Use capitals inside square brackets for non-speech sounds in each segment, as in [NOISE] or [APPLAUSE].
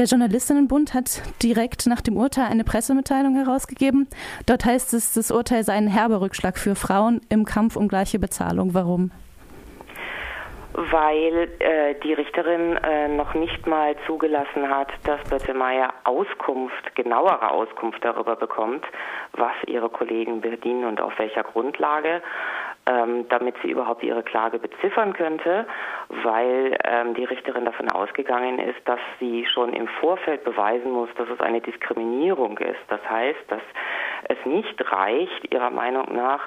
Der Journalistinnenbund hat direkt nach dem Urteil eine Pressemitteilung herausgegeben. Dort heißt es, das Urteil sei ein herber Rückschlag für Frauen im Kampf um gleiche Bezahlung. Warum? weil äh, die Richterin äh, noch nicht mal zugelassen hat, dass Birte Auskunft, genauere Auskunft darüber bekommt, was ihre Kollegen verdienen und auf welcher Grundlage, ähm, damit sie überhaupt ihre Klage beziffern könnte, weil ähm, die Richterin davon ausgegangen ist, dass sie schon im Vorfeld beweisen muss, dass es eine Diskriminierung ist. Das heißt, dass es nicht reicht, ihrer Meinung nach,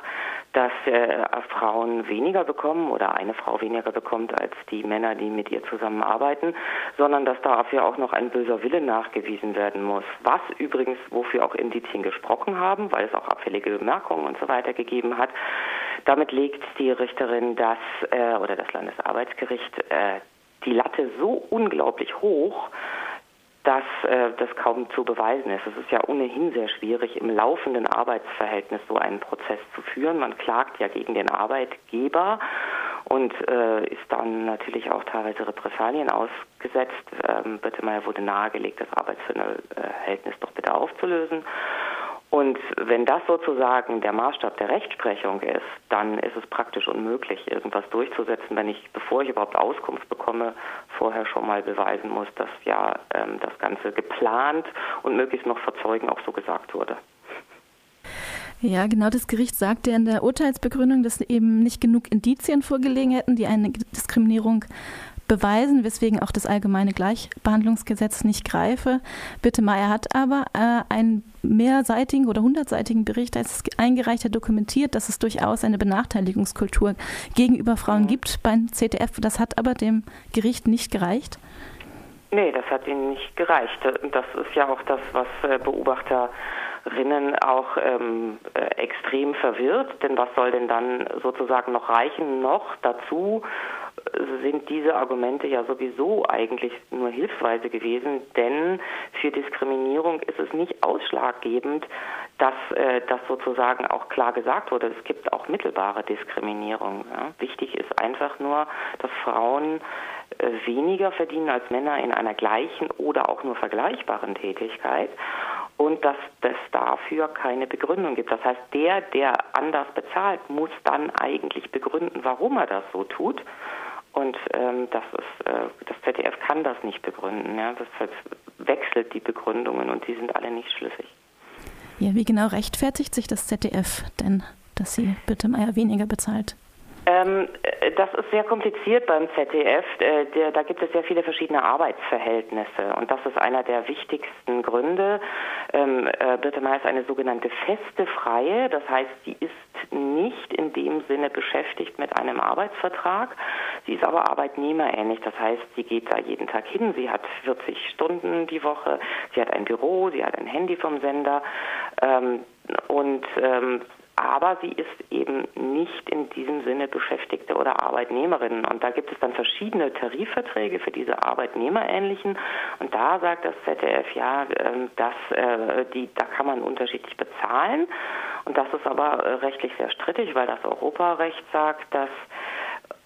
dass äh, Frauen weniger bekommen oder eine Frau weniger bekommt als die Männer, die mit ihr zusammenarbeiten, sondern dass dafür auch noch ein böser Wille nachgewiesen werden muss. Was übrigens, wofür auch Indizien gesprochen haben, weil es auch abfällige Bemerkungen und so weiter gegeben hat. Damit legt die Richterin das äh, oder das Landesarbeitsgericht äh, die Latte so unglaublich hoch, dass äh, das kaum zu beweisen ist. Es ist ja ohnehin sehr schwierig, im laufenden Arbeitsverhältnis so einen Prozess zu führen. Man klagt ja gegen den Arbeitgeber und äh, ist dann natürlich auch teilweise Repressalien ausgesetzt. Ähm, Bittemeyer wurde nahegelegt, das Arbeitsverhältnis doch bitte aufzulösen. Und wenn das sozusagen der Maßstab der Rechtsprechung ist, dann ist es praktisch unmöglich, irgendwas durchzusetzen, wenn ich, bevor ich überhaupt Auskunft bekomme, vorher schon mal beweisen muss, dass ja ähm, das Ganze geplant und möglichst noch verzeugen auch so gesagt wurde. Ja, genau das Gericht sagte in der Urteilsbegründung, dass eben nicht genug Indizien vorgelegen hätten, die eine Diskriminierung beweisen, weswegen auch das allgemeine Gleichbehandlungsgesetz nicht greife. Bitte Meyer hat aber äh, einen mehrseitigen oder hundertseitigen Bericht als eingereicht hat, dokumentiert, dass es durchaus eine Benachteiligungskultur gegenüber Frauen gibt beim ZDF. Das hat aber dem Gericht nicht gereicht. Nee, das hat ihnen nicht gereicht. Das ist ja auch das, was äh, Beobachterinnen auch ähm, äh, extrem verwirrt. Denn was soll denn dann sozusagen noch reichen? Noch dazu sind diese Argumente ja sowieso eigentlich nur hilfsweise gewesen, denn für Diskriminierung ist es nicht ausschlaggebend, dass äh, das sozusagen auch klar gesagt wurde. Es gibt auch mittelbare Diskriminierung. Ja. Wichtig ist einfach nur, dass Frauen äh, weniger verdienen als Männer in einer gleichen oder auch nur vergleichbaren Tätigkeit und dass es dafür keine Begründung gibt. Das heißt, der, der anders bezahlt, muss dann eigentlich begründen, warum er das so tut. Und ähm, das ist, äh, das ZDF kann das nicht begründen. Ja? Das wechselt die Begründungen und die sind alle nicht schlüssig. Ja, wie genau rechtfertigt sich das ZDF denn, dass sie bitte weniger bezahlt? Ähm, äh, das ist sehr kompliziert beim ZDF. Äh, der, da gibt es sehr viele verschiedene Arbeitsverhältnisse und das ist einer der wichtigsten Gründe. Ähm, äh, ist eine sogenannte feste Freie, das heißt, sie ist nicht in dem Sinne beschäftigt mit einem Arbeitsvertrag. Sie ist aber arbeitnehmerähnlich, das heißt, sie geht da jeden Tag hin, sie hat 40 Stunden die Woche, sie hat ein Büro, sie hat ein Handy vom Sender ähm, und ähm, aber sie ist eben nicht in diesem Sinne Beschäftigte oder Arbeitnehmerin. Und da gibt es dann verschiedene Tarifverträge für diese Arbeitnehmerähnlichen. Und da sagt das ZDF, ja, ähm, dass äh, die, da kann man unterschiedlich bezahlen. Und das ist aber äh, rechtlich sehr strittig, weil das Europarecht sagt, dass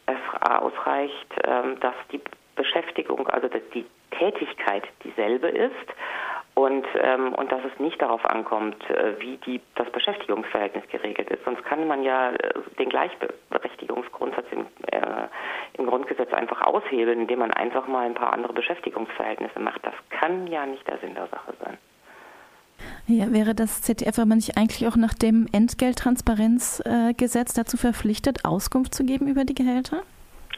es ausreicht, ähm, dass die Beschäftigung, also dass die Tätigkeit dieselbe ist und, ähm, und dass es nicht darauf ankommt, äh, wie die, das Beschäftigungsverhältnis geregelt ist. Sonst kann man ja äh, den Gleichberechtigungsgrundsatz im, äh, im Grundgesetz einfach aushebeln, indem man einfach mal ein paar andere Beschäftigungsverhältnisse macht. Das kann ja nicht der Sinn der Sache sein. Ja, wäre das ZDF aber nicht eigentlich auch nach dem Entgelttransparenzgesetz dazu verpflichtet, Auskunft zu geben über die Gehälter?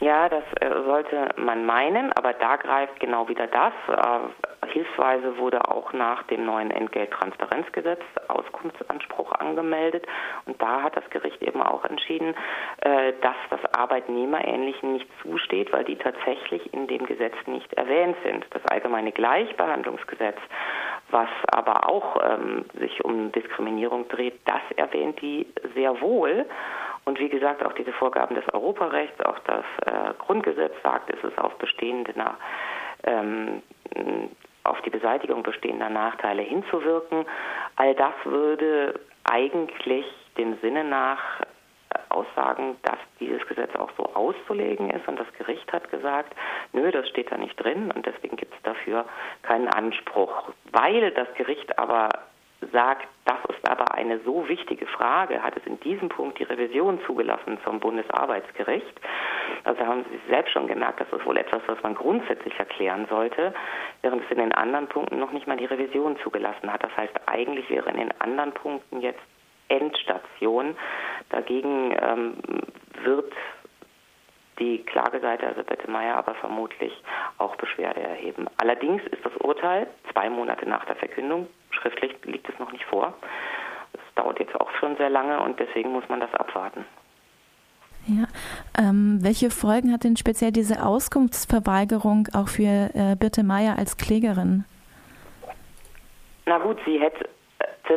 Ja, das äh, sollte man meinen, aber da greift genau wieder das. Äh, hilfsweise wurde auch nach dem neuen Entgelttransparenzgesetz Auskunftsanspruch angemeldet und da hat das Gericht eben auch entschieden, äh, dass das Arbeitnehmerähnlichen nicht zusteht, weil die tatsächlich in dem Gesetz nicht erwähnt sind. Das allgemeine Gleichbehandlungsgesetz, was aber auch ähm, sich um Diskriminierung dreht, das erwähnt die sehr wohl. Und wie gesagt, auch diese Vorgaben des Europarechts, auch das äh, Grundgesetz sagt, es ist auf bestehende ähm, auf die Beseitigung bestehender Nachteile hinzuwirken. All das würde eigentlich dem Sinne nach Aussagen, dass dieses Gesetz auch so auszulegen ist. Und das Gericht hat gesagt, nö, das steht da nicht drin und deswegen gibt es dafür keinen Anspruch. Weil das Gericht aber sagt, das ist aber eine so wichtige Frage, hat es in diesem Punkt die Revision zugelassen zum Bundesarbeitsgericht. Also haben Sie selbst schon gemerkt, das ist wohl etwas, was man grundsätzlich erklären sollte, während es in den anderen Punkten noch nicht mal die Revision zugelassen hat. Das heißt, eigentlich wäre in den anderen Punkten jetzt Endstation. Dagegen ähm, wird die Klageseite, also Bette Meier, aber vermutlich auch Beschwerde erheben. Allerdings ist das Urteil zwei Monate nach der Verkündung, schriftlich liegt es noch nicht vor. Es dauert jetzt auch schon sehr lange und deswegen muss man das abwarten. Ja, ähm, welche Folgen hat denn speziell diese Auskunftsverweigerung auch für äh, Birte Meier als Klägerin? Na gut, sie hätte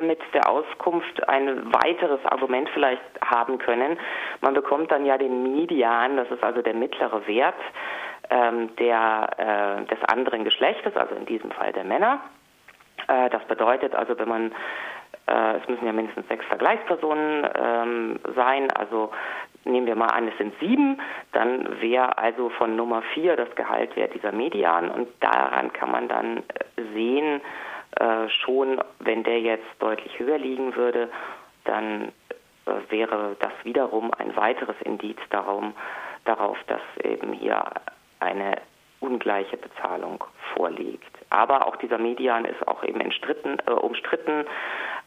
mit der Auskunft ein weiteres Argument vielleicht haben können. Man bekommt dann ja den Median, das ist also der mittlere Wert ähm, der, äh, des anderen Geschlechtes, also in diesem Fall der Männer. Äh, das bedeutet also, wenn man äh, es müssen ja mindestens sechs Vergleichspersonen ähm, sein, also nehmen wir mal an, es sind sieben, dann wäre also von Nummer vier das Gehalt wäre dieser Median und daran kann man dann äh, sehen, äh, schon, wenn der jetzt deutlich höher liegen würde, dann äh, wäre das wiederum ein weiteres Indiz darum, darauf, dass eben hier eine ungleiche Bezahlung vorliegt. Aber auch dieser Median ist auch eben äh, umstritten.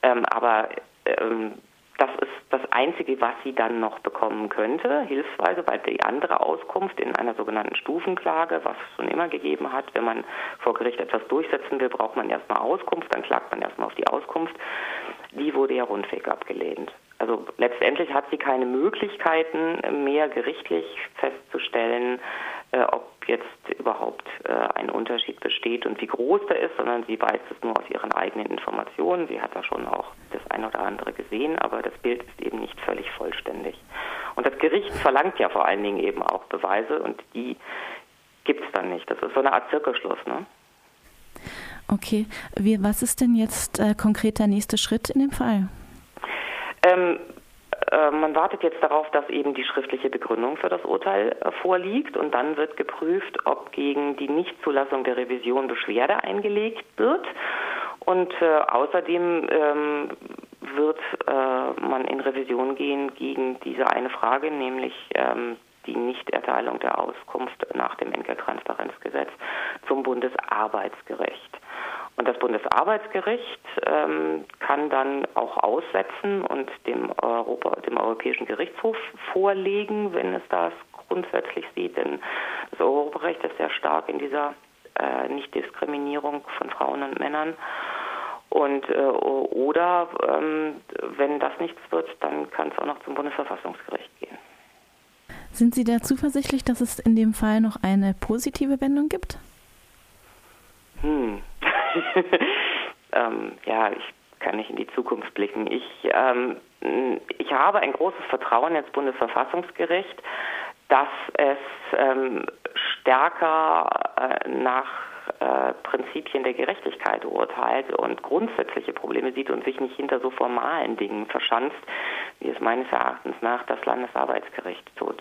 Ähm, aber ähm, das ist das Einzige, was sie dann noch bekommen könnte, hilfsweise, weil die andere Auskunft in einer sogenannten Stufenklage, was es schon immer gegeben hat, wenn man vor Gericht etwas durchsetzen will, braucht man erstmal Auskunft, dann klagt man erstmal auf die Auskunft. Die wurde ja rundweg abgelehnt. Also letztendlich hat sie keine Möglichkeiten mehr gerichtlich festzustellen, äh, ob jetzt überhaupt äh, ein Unterschied besteht und wie groß der ist, sondern sie weiß es nur aus ihren eigenen Informationen. Sie hat da schon auch das eine oder andere gesehen, aber das Bild ist eben nicht völlig vollständig. Und das Gericht verlangt ja vor allen Dingen eben auch Beweise und die gibt es dann nicht. Das ist so eine Art Zirkelschluss, ne? Okay, Wie, was ist denn jetzt äh, konkret der nächste Schritt in dem Fall? Ähm, äh, man wartet jetzt darauf, dass eben die schriftliche Begründung für das Urteil äh, vorliegt und dann wird geprüft, ob gegen die Nichtzulassung der Revision Beschwerde eingelegt wird. Und äh, außerdem ähm, wird äh, man in Revision gehen gegen diese eine Frage, nämlich ähm, die Nichterteilung der Auskunft nach dem Entgelttransparenzgesetz zum Bundesarbeitsgericht. Und das Bundesarbeitsgericht ähm, kann dann auch aussetzen und dem, Europa, dem Europäischen Gerichtshof vorlegen, wenn es das grundsätzlich sieht. Denn das Europarecht ist sehr stark in dieser äh, Nichtdiskriminierung von Frauen und Männern. Und äh, oder ähm, wenn das nichts wird, dann kann es auch noch zum Bundesverfassungsgericht gehen. Sind Sie da zuversichtlich, dass es in dem Fall noch eine positive Wendung gibt? Hm. [LAUGHS] ähm, ja, ich kann nicht in die Zukunft blicken. Ich, ähm, ich habe ein großes Vertrauen ins Bundesverfassungsgericht, dass es ähm, stärker äh, nach äh, Prinzipien der Gerechtigkeit urteilt und grundsätzliche Probleme sieht und sich nicht hinter so formalen Dingen verschanzt, wie es meines Erachtens nach das Landesarbeitsgericht tut.